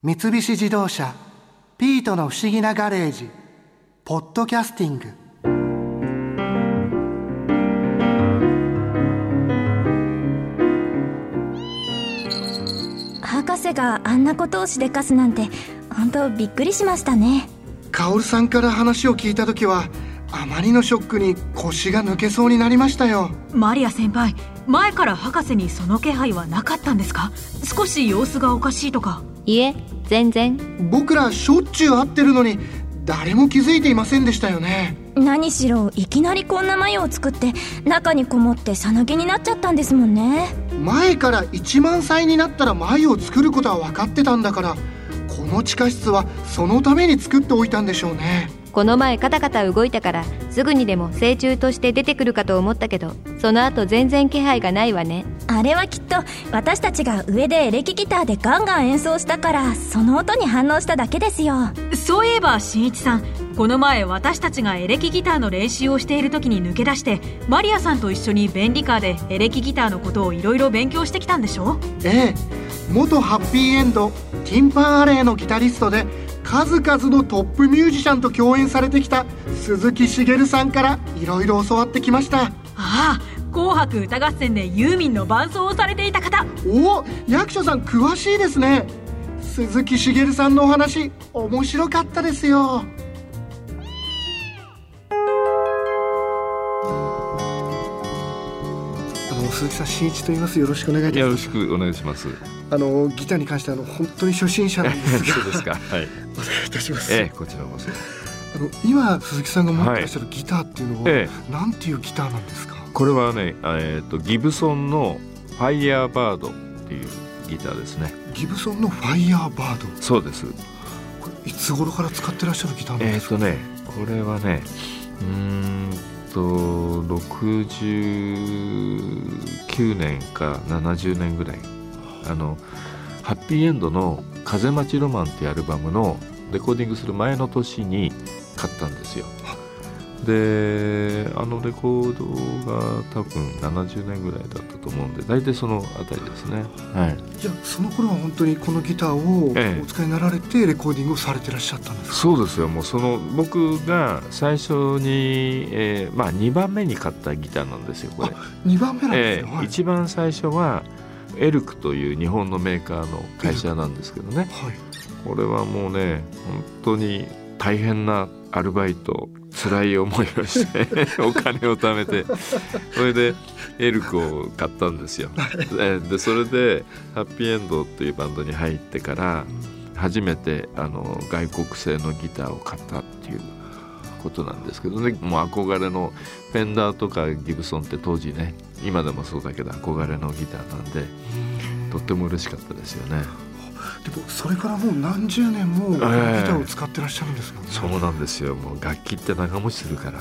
三菱自動車「ピートの不思議なガレージ」「ポッドキャスティング」博士があんなことをしでかすなんて本当びっくりしましたね。カオルさんから話を聞いた時はあまりのショックに腰が抜けそうになりましたよ。マリア先輩前から博士にその気配はなかったんですか？少し様子がおかしいとかいえ全然。僕らしょっちゅう会ってるのに誰も気づいていませんでしたよね。何しろいきなりこんな眉を作って中にこもってさなぎになっちゃったんですもんね。前から1万歳になったら眉を作ることは分かってたんだからこの地下室はそのために作っておいたんでしょうね。この前カタカタ動いたからすぐにでも成虫として出てくるかと思ったけどその後全然気配がないわね。あれはきっと私たちが上でエレキギターでガンガン演奏したからその音に反応しただけですよ。そういえば新一さんこの前私たちがエレキギターの練習をしている時に抜け出してマリアさんと一緒に便利カーでエレキギターのことをいろいろ勉強してきたんでしょ？ええ元ハッピーエンドティンパンアレーのギタリストで数々のトップミュージシャンと共演されてきた鈴木茂さんからいろいろ教わってきました。ああ紅白歌合戦でユーミンの伴奏をされていた方。おお役所さん詳しいですね。鈴木茂さんのお話面白かったですよ鈴木さん新一と言いますよろしくお願いいたしよますろしくお願いします。あのギターに関してあの本当に初心者なんですがそうですか。はい。お願いいたします、ええ、こちらこそ。あの今鈴木さんが持ってらっしゃるギターっていうのは、えなんていうギターなんですか？これはね、えっ、とギブソンのファイヤーバードっていうギターですね。ギブソンのファイヤーバード？そうです。これいつ頃から使ってらっしゃるギターなんえっ、ですか、とね、これはね、うーんと69年か70年ぐらい。あのハッピーエンドの風待ちロマンっていうアルバムのレコーディングする前の年に買ったんですよ。であのレコードが多分70年ぐらいだったと思うんで大体そのあたりですね。はい、じゃあその頃は本当にこのギターをええ。お使いになられてレコーディングをされてらっしゃったんですか、そうですよ。もうその僕が最初に、えーまあ、2番目に買ったギターなんですよこれ。2番目なんですね、えーはい。一番最初はエルクという日本のメーカーの会社なんですけどね。はい。これはもうね本当に大変なアルバイト辛い思いをして お金を貯めてそれでエルクを買ったんですよ。えーでそれでハッピーエンドっていうバンドに入ってから初めてあの外国製のギターを買ったっていうことなんですけどねもう憧れのフェンダーとかギブソンって当時ね今でもそうだけど憧れのギターなんでとっても嬉しかったですよね。でもそれからもう何十年もギタええーを使ってらっしゃるんですよね、そうなんですよ。もう楽器って長持ちするから。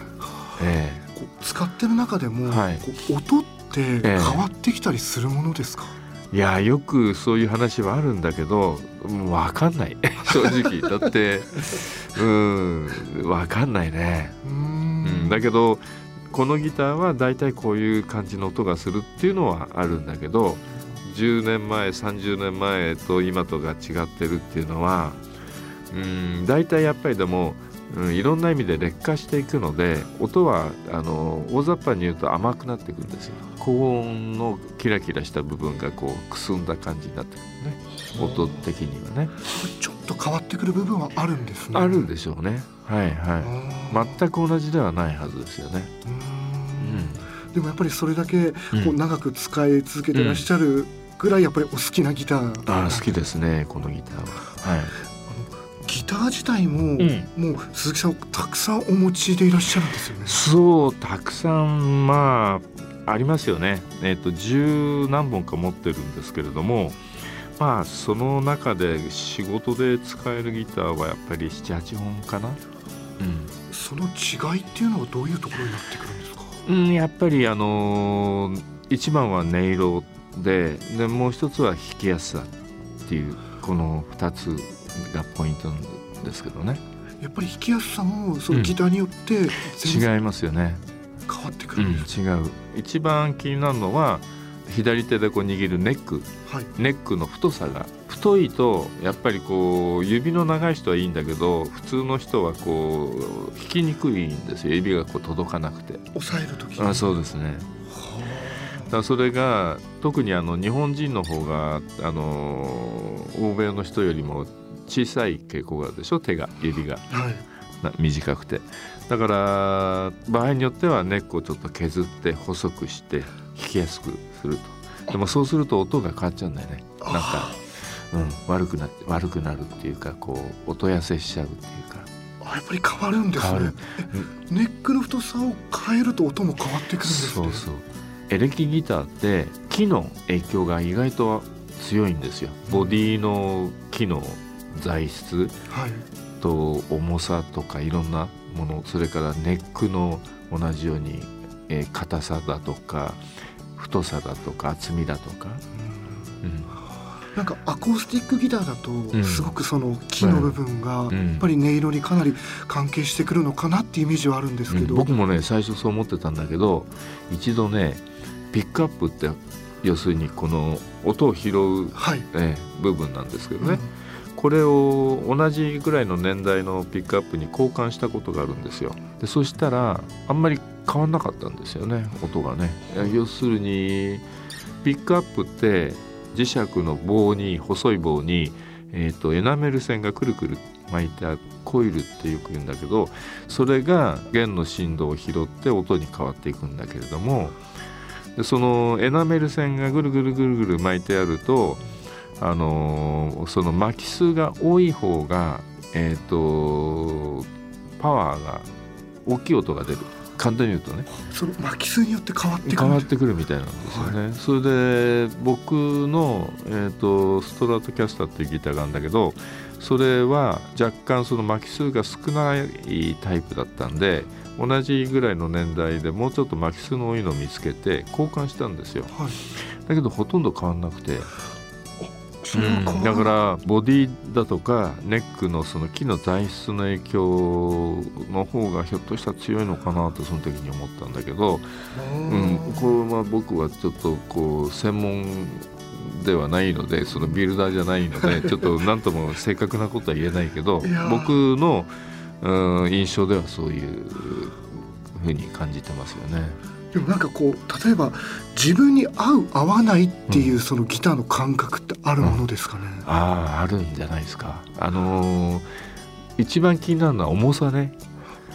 えこう使ってる中でも、はい。音って変わってきたりするものですか、えいやよくそういう話はあるんだけど分かんない。正直。だってうん分かんないね。うん、だけどこのギターはだいたいこういう感じの音がするっていうのはあるんだけど10年前30年前と今とが違ってるっていうのはうんだいたいやっぱりでも、うん、いろんな意味で劣化していくので音はあの大雑把に言うと甘くなっていくんですよ。高音のキラキラした部分がこうくすんだ感じになってくるね。音的にはね。ちょっと変わってくる部分はあるんですね。あるでしょうね。はいはい。あ全く同じではないはずですよね。ーうんん。でもやっぱりそれだけこううん。長く使い続けてらっしゃるぐらいやっぱりお好きなギター、ああ好きですねこのギターは。はい。ギター自体も、んもう鈴木さんたくさんお持ちでいらっしゃるんですよねそうたくさんまあありますよね。えっ、と十何本か持ってるんですけれども、まあその中で仕事で使えるギターはやっぱり七八本かな。その違いっていうのはどういうところになってくるんですか？うん。うんやっぱりあのー一番は音色ででもう一つは弾きやすさっていうこの二つがポイントですけどね。やっぱり弾きやすさもそのギターによって全然違いますよね。変わってくうん、るんです、違う。一番気になるのは左手でこう握るネック。はい。ネックの太さが太太いとやっぱりこう指の長い人はいいんだけど普通の人はこう弾きにくいんですよ。指がこう届かなくて。押さえる時あそうですねだそれが特にあの日本人の方があの欧米の人よりも小さい傾向があるでしょ手が指が。はい。な短くて。だから場合によってはネックをちょっと削って細くして弾きやすくすると。でもそうすると音が変わっちゃうんだよね。なんか、うん、悪くな悪くなるっていうかこう音痩せしちゃうっていうか。あやっぱり変わるんですね。変わる。えネックの太さを変えると音も変わってくるんですね。そうそうエレキギターって木の影響が意外と強いんですよ。ボディの木の材質はい。と重さとかいろんなものそれからネックの同じように、えー硬さだとか太さだとか厚みだとか、うん。なんかアコースティックギターだとん。すごくその木の部分がん。やっぱり音色にかなり関係してくるのかなっていうイメージはあるんですけど、うん。僕もね最初そう思ってたんだけど一度ねピックアップって要するにこの音を拾う、はい、えー部分なんですけどね、これを同じぐらいの年代のピックアップに交換したことがあるんですよ。でそしたらあんまり変わんなかったんですよね音がね。要するにピックアップって磁石の棒に細い棒に、えー、とエナメル線がくるくる巻いてあるコイルってよく言うんだけどそれが弦の振動を拾って音に変わっていくんだけれどもでそのエナメル線がぐるぐるぐるぐる巻いてあるとあのーその巻き数が多い方がえっ、とパワーが大きい音が出る。簡単に言うとね。その巻き数によって変わってくる変わってくるみたいなんですよね、それで僕の、えー、とストラトキャスターっていうギターがあるんだけどそれは若干その巻き数が少ないタイプだったんで同じぐらいの年代でもうちょっと巻き数の多いのを見つけて交換したんですよ。はい。だけどほとんど変わんなくて。それは変わるだからボディだとかネックのその木の材質の影響の方がひょっとしたら強いのかなとその時に思ったんだけど、うん、これは僕はちょっとこう専門ではないのでそのビルダーじゃないのでちょっと何とも正確なことは言えないけど僕の、うん、印象ではそういうふうに感じてますよね。でもなんかこう例えば自分に合う合わないっていうそのギターの感覚ってあるものですかね、あああるんじゃないですか。あのー一番気になるのは重さね。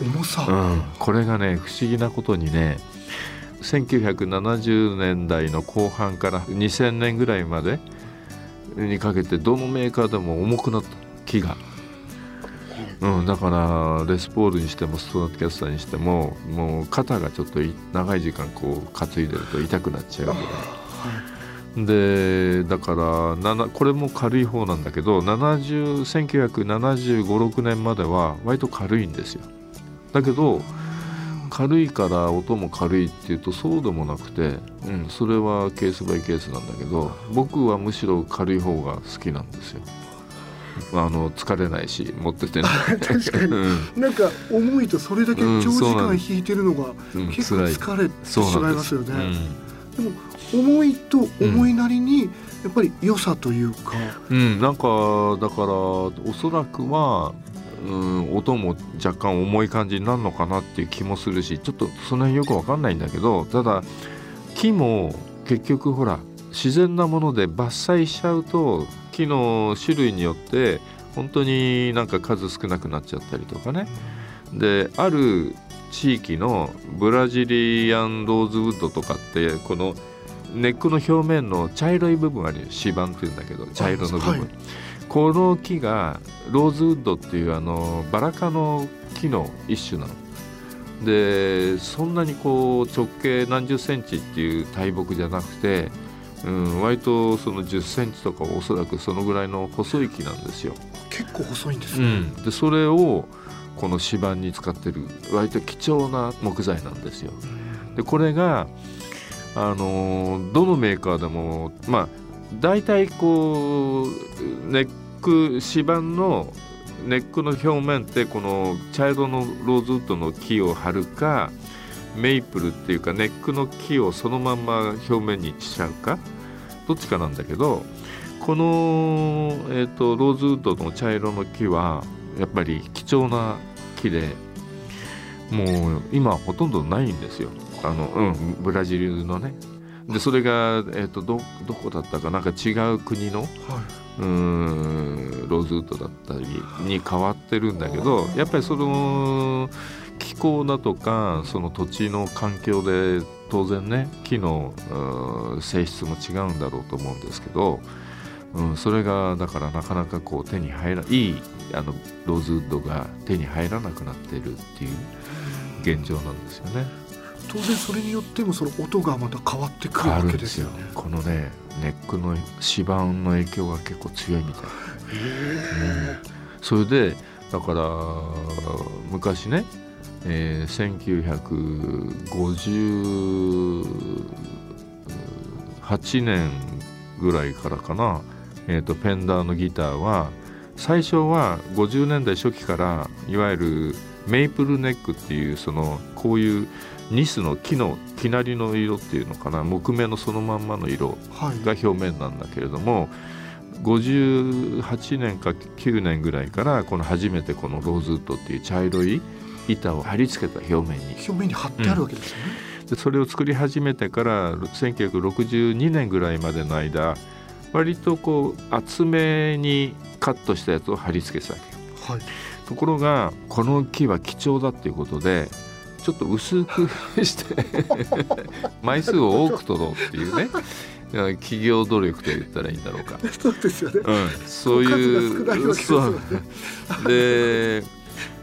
重さ、うん、これがね不思議なことにね1970年代の後半から2000年ぐらいまでにかけてどのメーカーでも重くなった木が。うん、だからレスポールにしてもストラトキャスターにしてももう肩がちょっと長い時間こう担いでると痛くなっちゃうぐらい。でだからこれも軽い方なんだけど70 1975、6年までは割と軽いんですよ。だけど軽いから音も軽いっていうとそうでもなくて、うん、それはケースバイケースなんだけど僕はむしろ軽い方が好きなんですよ。あの疲れないし持っててね 確かに。うん。なんか重いとそれだけ長時間うんそうなんです弾いてるのがうん結構疲れてしまないますよね、うんでも重いと重いなりにやっぱり良さというか、うん、なんかだからおそらくは、うん、音も若干重い感じになるのかなっていう気もするしちょっとその辺よくわかんないんだけどただ木も結局ほら自然なもので伐採しちゃうと木の種類によって本当になんか数少なくなっちゃったりとかね。である地域のブラジリアンローズウッドとかってこのネックの表面の茶色い部分あるよ指板っていうんだけど茶色の部分、はい。この木がローズウッドっていうあのバラ科の木の一種なの。でそんなにこう直径何十センチっていう大木じゃなくて、うん、割とその10センチとかおそらくそのぐらいの細い木なんですよ。結構細いんですね、うん、でそれをこの指板に使ってる割と貴重な木材なんですよ。でこれがあのーどのメーカーでもまあ大体こうネック指板のネックの表面ってこの茶色のローズウッドの木を貼るかメイプルっていうかネックの木をそのまんま表面にしちゃうか？どっちかなんだけどこの、えーと、ローズウッドの茶色の木はやっぱり貴重な木でもう今ほとんどないんですよ。あの、うん、ブラジルのね。でそれが、えーと、どどこだったかな？んか違う国の、はい、うんローズウッドだったりに変わってるんだけどやっぱりその気候だとかその土地の環境で当然ね木の性質も違うんだろうと思うんですけど、うん、それがだからなかなかこう手に入らいいあのローズウッドが手に入らなくなっているっていう現状なんですよね。当然それによってもその音がまた変わってくるわけですよね。このねネックの指板の影響が結構強いみたい。うん、それでだから昔ねえー、1958年ぐらいからかな、えーと、ペンダーのギターは最初は50年代初期からいわゆるメイプルネックっていうそのこういうニスの木の木なりの色っていうのかな。木目のそのまんまの色が表面なんだけれども、はい58年か9年ぐらいからこの初めてこのローズウッドっていう茶色い板を貼り付けた表面に表面に貼ってあるわけですよね、うん、でそれを作り始めてから1962年ぐらいまでの間割とこう厚めにカットしたやつを貼り付けてたわけ、はい、ところがこの木は貴重だっていうことでちょっと薄くして 枚数を多く取ろうっていうね企業努力と言ったらいいんだろうか。そうですよね。うん、そういう。そう。で、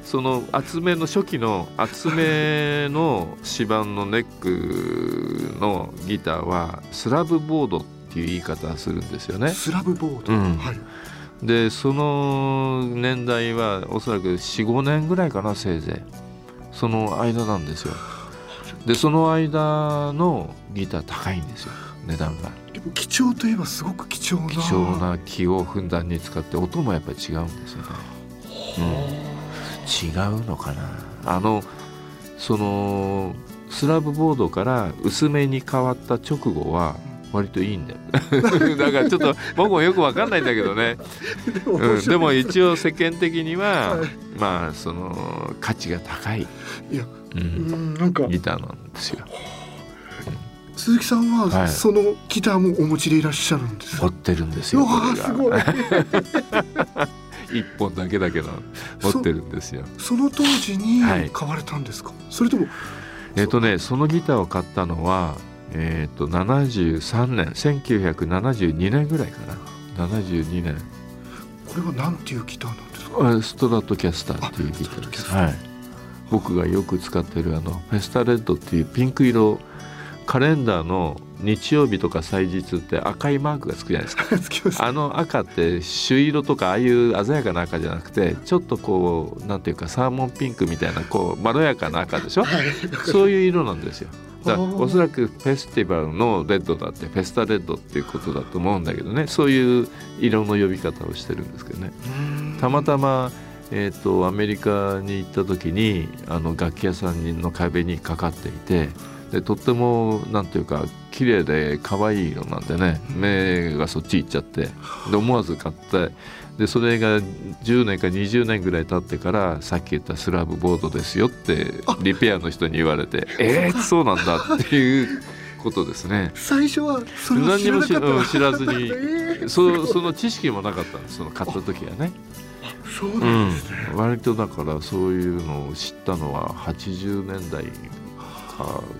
その厚めの初期の厚めの指板のネックのギターはスラブボードっていう言い方するんですよね。スラブボード、うん、はい、でその年代はおそらく45年ぐらいかなせいぜいその間なんですよ。でその間のギター高いんですよ値段が。でも貴重といえばすごく貴重な貴重な木をふんだんに使って音もやっぱり違うんですよね。うん違うのかな。あのそのスラブボードから薄めに変わった直後は割といいんだよ。だからちょっと僕もよく分かんないんだけどね。でもうん、でも一応世間的には、はい、まあその価値が高い。いや、うん、なんかギターなんですよ。鈴木さんは、はい、そのギターもお持ちでいらっしゃるんです持ってるんですよ。すごい一本だけだけど持ってるんですよ。その当時に買われたんですか、はい、それともえっ、ー、とねそのギターを買ったのはえっ、ー、と73年1972年ぐらいかな。72年。これはなんていうギターなんですか？ストラトキャスターっていうギターです。はい。僕がよく使ってるあの Fiesta Red っていうピンク色カレンダーの日曜日とか祭日って赤いマークがつくじゃないですか。あの赤って朱色とかああいう鮮やかな赤じゃなくてちょっとこうなんていうかサーモンピンクみたいなこうまろやかな赤でしょ、はい、そういう色なんですよ。だおそらくフェスティバルのレッドだって Fiesta Red っていうことだと思うんだけどね。そういう色の呼び方をしてるんですけどね。たまたまえーとアメリカに行った時にあの楽器屋さんの壁にかかっていてでとってもなんていうか綺麗で可愛い色なんでね目がそっち行っちゃって で思わず買ってでそれが10年か20年ぐらい経ってからさっき言ったスラブボードですよってリペアの人に言われて えー、そうなんだっていうことですね。最初はそれ何にも知らずに、えー、そその知識もなかったんですその買った時はね。そうなんですね、うん、割とだからそういうのを知ったのは80年代か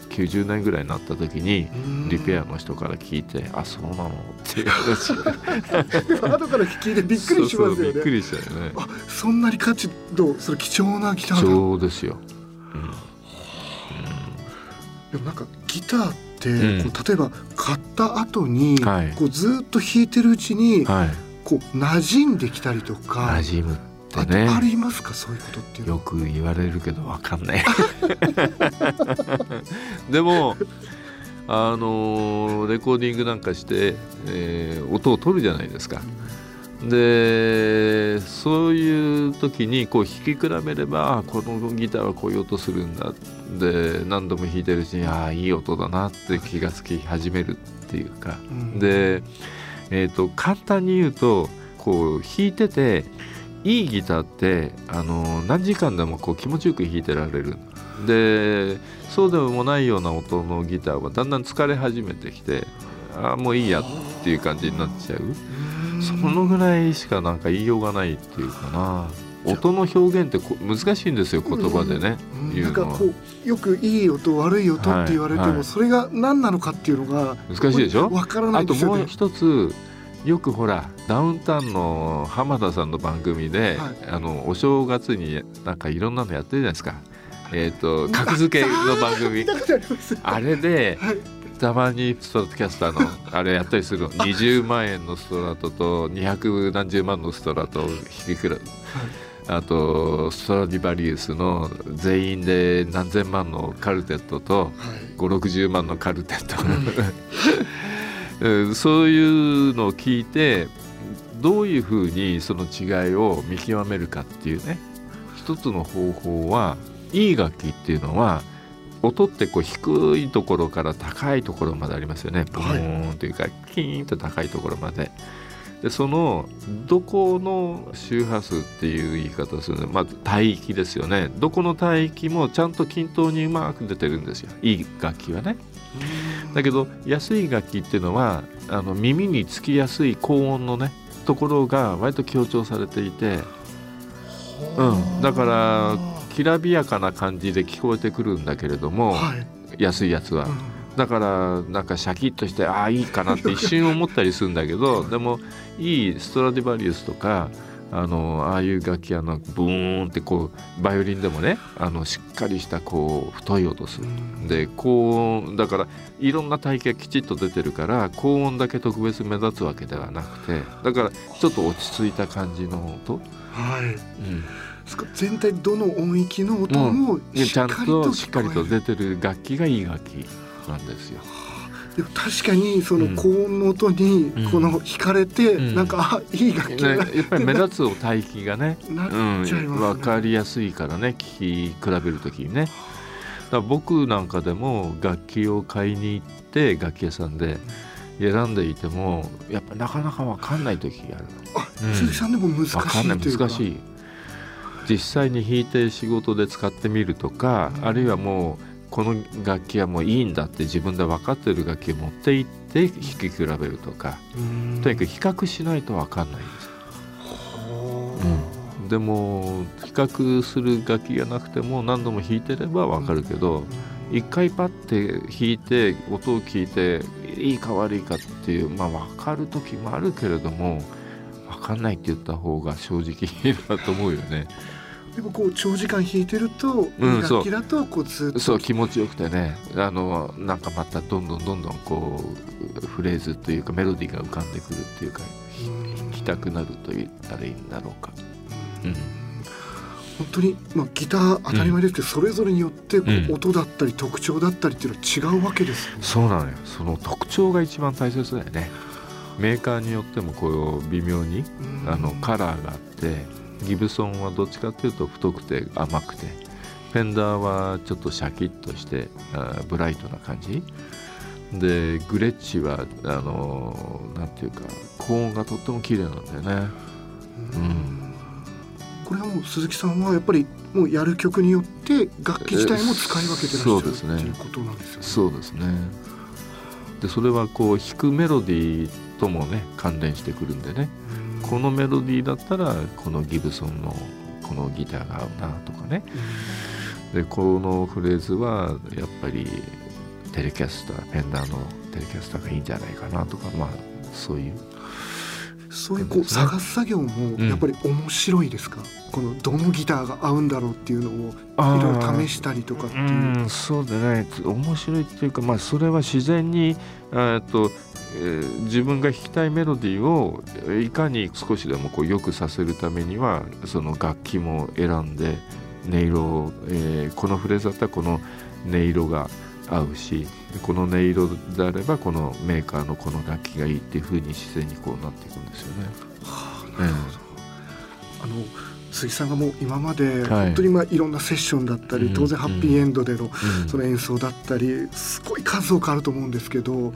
90年ぐらいになった時にリペアの人から聞いて「あそうなの?」っていう話。後から聞いてびっくりしますよね。びっくりしたよね。あそんなに価値とそれ貴重なギター貴重ですよ、うん、でもなんかギターって、うん、こう例えば買った後に、はい、こうずっと弾いてるうちに、はい、こう馴染んできたりとか馴染むってね。ありますか？そういうことってよく言われるけど分かんない。でもあのレコーディングなんかして、えー、音を取るじゃないですか。でそういう時にこう弾き比べればこのギターはこういう音するんだ。で何度も弾いてるしああいい音だなって気が付き始めるっていうか、うん、でえー、と簡単に言うとこう弾いてていいギターってあの何時間でもこう気持ちよく弾いてられる。でそうでもないような音のギターはだんだん疲れ始めてきてああもういいやっていう感じになっちゃう。そのぐらいしかなんか言いようがないっていうかな。音の表現ってこ難しいんですよ言葉でね、うん言うんなかこうよくいい音悪い音って言われても、はいはい。それが何なのかっていうのが難しいでしょ？わからないあともう。一つよくほらダウンタウンの浜田さんの番組で、はい。あのお正月になんかいろんなのやってるじゃないですか。えっ、と格付けの番組。あれではい。たまにストラトキャスターのあれやったりするの。20万円のストラトと200何十万のストラトを引き比べあとストラディバリウスの全員で何千万のカルテットとはい。560万のカルテット、うんそういうのを聞いてどういうふうにその違いを見極めるかっていうね一つの方法はいい楽器っていうのは音ってこう低いところから高いところまでありますよね。ボーンというかキーンと高いところまで。でそのどこの周波数っていう言い方をするの？まあ帯域ですよねどこの帯域もちゃんと均等にうまく出てるんですよいい楽器はねだけど安い楽器っていうのはあの耳につきやすい高音のねところが割と強調されていて、うん、だからきらびやかな感じで聞こえてくるんだけれども、はい。安いやつは。だからなんかシャキッとしてああいいかなって一瞬思ったりするんだけどでもいいストラディバリウスとかあのああいう楽器あのブーンってこうバイオリンでもねあのしっかりしたこう太い音する。で高音だからいろんな帯域がきちっと出てるから高音だけ特別目立つわけではなくてだからちょっと落ち着いた感じの音、はい。うん、全体どの音域の音もでちゃんしっかりととしっかりと出てる楽器がいい楽器なんですよ。確かにそうん。の高音の音にうん。この惹かれて、うん。なんかあいい楽器ね、だやっぱり目立つ帯域がねなっうん、ちゃいますね。分かりやすいからね聞き比べる時にね。だ僕なんかでも楽器を買いに行って楽器屋さんで選んでいてもやっぱなかなか分かんない時があるあ、うん。鈴木さんでも難しい。難しい。実際に弾いて仕事で使ってみるとか、うん。あるいはもうこの楽器はもういいんだって自分で分かってる楽器を持って行って弾き比べるとかうん。とにかく比較しないと分かんないんです。うでも比較する楽器がなくても何度も弾いてればわかるけど一回パッて弾いて音を聞いていいか悪いかっていうまあ分かる時もあるけれども分かんないって言った方が正直いいなと思うよね。でもこう長時間弾いてると、うん楽器だとこうずっと。そう気持ちよくてね。あのなんかまたどんどんどんどんこうフレーズというかメロディーが浮かんでくるっていうかうん弾きたくなると言ったらいいんだろうか。うん。本当に、まあ、ギター当たり前ですけど、それぞれによってこう、うん。音だったり特徴だったりっていうのは違うわけですよね。そうなのよ。その特徴が一番大切だよね。メーカーによってもこう微妙にうん。あのカラーがあってギブソンはどっちかっていうと太くて甘くてフェンダーはちょっとシャキッとしてあブライトな感じ。でグレッチはあのなんていうか高音がとっても綺麗なんだよね。うん。これはもう鈴木さんはやっぱりもうやる曲によって楽器自体も使い分けてらっしゃるそうですねっていうことなんですよね。そうですね。でそれはこう弾くメロディーともね関連してくるんでねこのメロディーだったらこのギブソンのこのギターが合うなとかね。でこのフレーズはやっぱりテレキャスターフェンダーのテレキャスターがいいんじゃないかなとかまあそういう。そういうこう探す作業もやっぱり面白いですか、このどのギターが合うんだろうっていうのをいろいろ試したりとかっていう。うんそうでね面白いっていうかまあそれは自然にえーっと、えー自分が弾きたいメロディーをえーいかに少しでもこう良くさせるためにはその楽器も選んで音色を、えーこのフレーズだったらこの音色が合うしこの音色であればこのメーカーのこの楽器がいいっていう風に自然にこうなっていくんですよね。はあええあの鈴木さんがもう今まで本当にまあいろんなセッションだったり、はい、当然ハッピーエンドでのその演奏だったりすごい数多くあると思うんですけど、は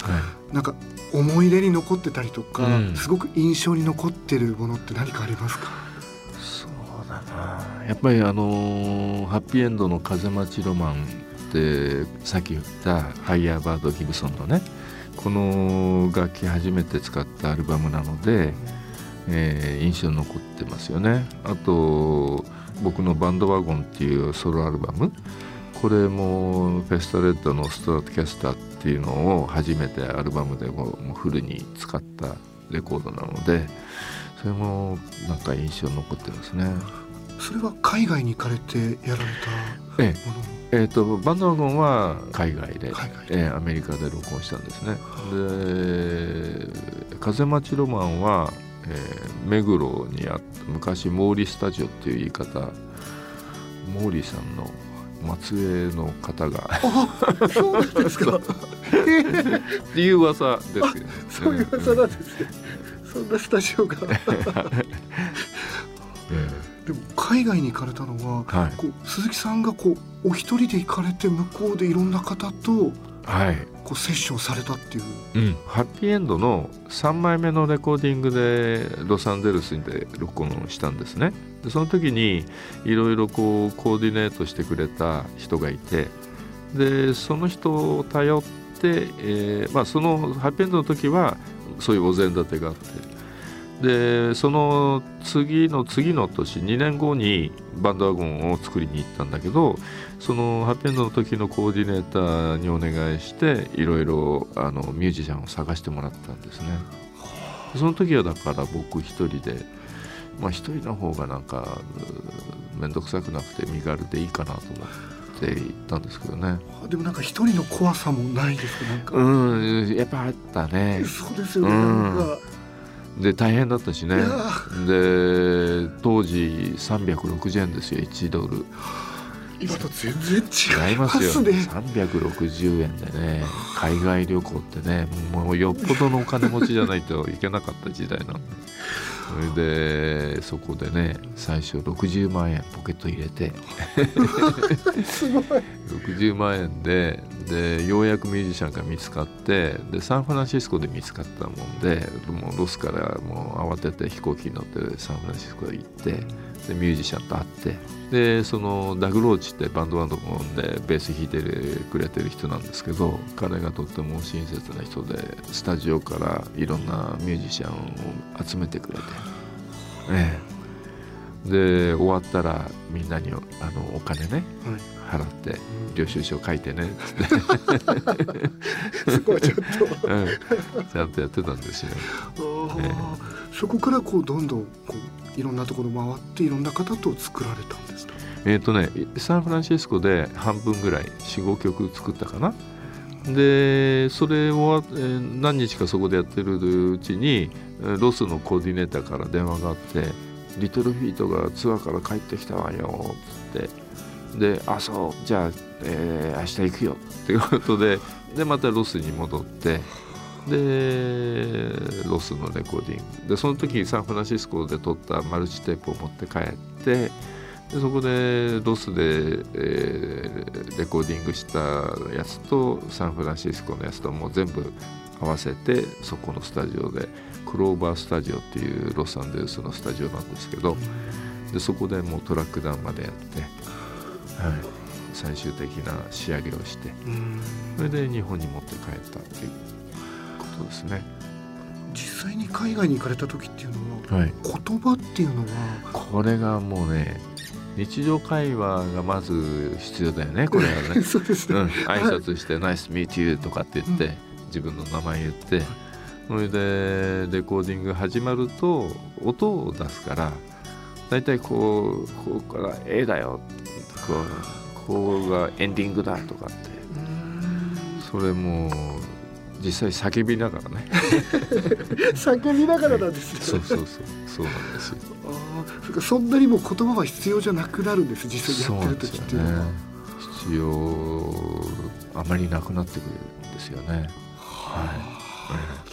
い、なんか思い出に残ってたりとか、うん、すごく印象に残ってるものって何かありますか？そうだな。やっぱりあのハッピーエンドの「風待ちロマン」ってさっき言ったハイヤーバード・ギブソンのねこの楽器初めて使ったアルバムなので。えー、印象に残ってますよね。あと僕の「バンドワゴン」っていうソロアルバム。これもフェスタレッドのストラトキャスターっていうのを初めてアルバムでもうフルに使ったレコードなのでそれもなんか印象に残ってますね。それは海外に行かれてやられたもの、ええ。えーと、バンドワゴンは海外で海外で、えー、アメリカで録音したんですね。で「風待ちロマンは」えー、目黒にあった昔毛利スタジオっていう言い方毛利さんの末裔の方がそうなんですか。っていう噂ですよそういう噂なんですね、そんなスタジオが。でも海外に行かれたのは、はい、こう鈴木さんがこうお一人で行かれて向こうでいろんな方とはいこうセッションされたっていう、うん、ハッピーエンドの3枚目のレコーディングでロサンゼルスで録音したんですね。でその時にいろいろこうコーディネートしてくれた人がいてでその人を頼って、えーまあ、そのハッピーエンドの時はそういうお膳立てがあってでその次の次の年2年後にバンドワゴンを作りに行ったんだけどそのハッピーエンドの時のコーディネーターにお願いしていろいろあのミュージシャンを探してもらったんですね。その時はだから僕一人でまあ一人の方がなんか面倒くさくなくて身軽でいいかなと思って行ったんですけどね。でもなんか一人の怖さもないですか？なんか。うんやっぱあったね。そうですよね、うん、なん。かで大変だったしね。で当時360円ですよ1ドル。今と全然違いますよ。360円でね海外旅行ってねもうよっぽどのお金持ちじゃないといけなかった時代なんでそれでそこでね最初60万円ポケット入れて。60万円ででようやくミュージシャンが見つかってでサンフランシスコで見つかったもんでもうロスからもう慌てて飛行機に乗ってサンフランシスコへ行ってでミュージシャンと会ってでそのダグ・ローチってバンドバンドでベース弾いてくれてる人なんですけど彼がとっても親切な人でスタジオからいろんなミュージシャンを集めてくれて、ええ、で終わったらみんなにあのお金ね、はい。払って領収書書いてねっ すごいちょっと、うん、ちゃんとやってたんですよ、え。そこからこうどんどんこういろんなところ回っていろんな方と作られたんですかえっ、とねサンフランシスコで半分ぐらい45曲作ったかな。でそれを、何日かそこでやってるうちにロスのコーディネーターから電話があって「リトルフィートがツアーから帰ってきたわよ」っつって。で「あそうじゃあ、えー、明日行くよ」っていうことででまたロスに戻って。でロスのレコーディング。でその時サンフランシスコで撮ったマルチテープを持って帰ってでそこでロスで、えー、レコーディングしたやつとサンフランシスコのやつともう全部合わせてそこのスタジオでクローバースタジオっていうロサンゼルスのスタジオなんですけどでそこでもうトラックダウンまでやってはい、最終的な仕上げをしてそれで日本に持って帰ったっていうことですね。実際に海外に行かれた時っていうのは、はい、言葉っていうのはこれがもうね日常会話がまず必要だよねこれはね。そうですね、うん、挨拶して「ナイスミーティー」とかって言って、うん、自分の名前言って、それでレコーディング始まると音を出すから大体こうここから「A だよ」こうここがエンディングだとかって。それも実際叫びながらね。叫びながらなんですね、そうそうそう。そうなんですよ。あそんなにも言葉は必要じゃなくなるんです実際やってる時っていうのは、ね、必要あまりなくなってくるんですよね。はい、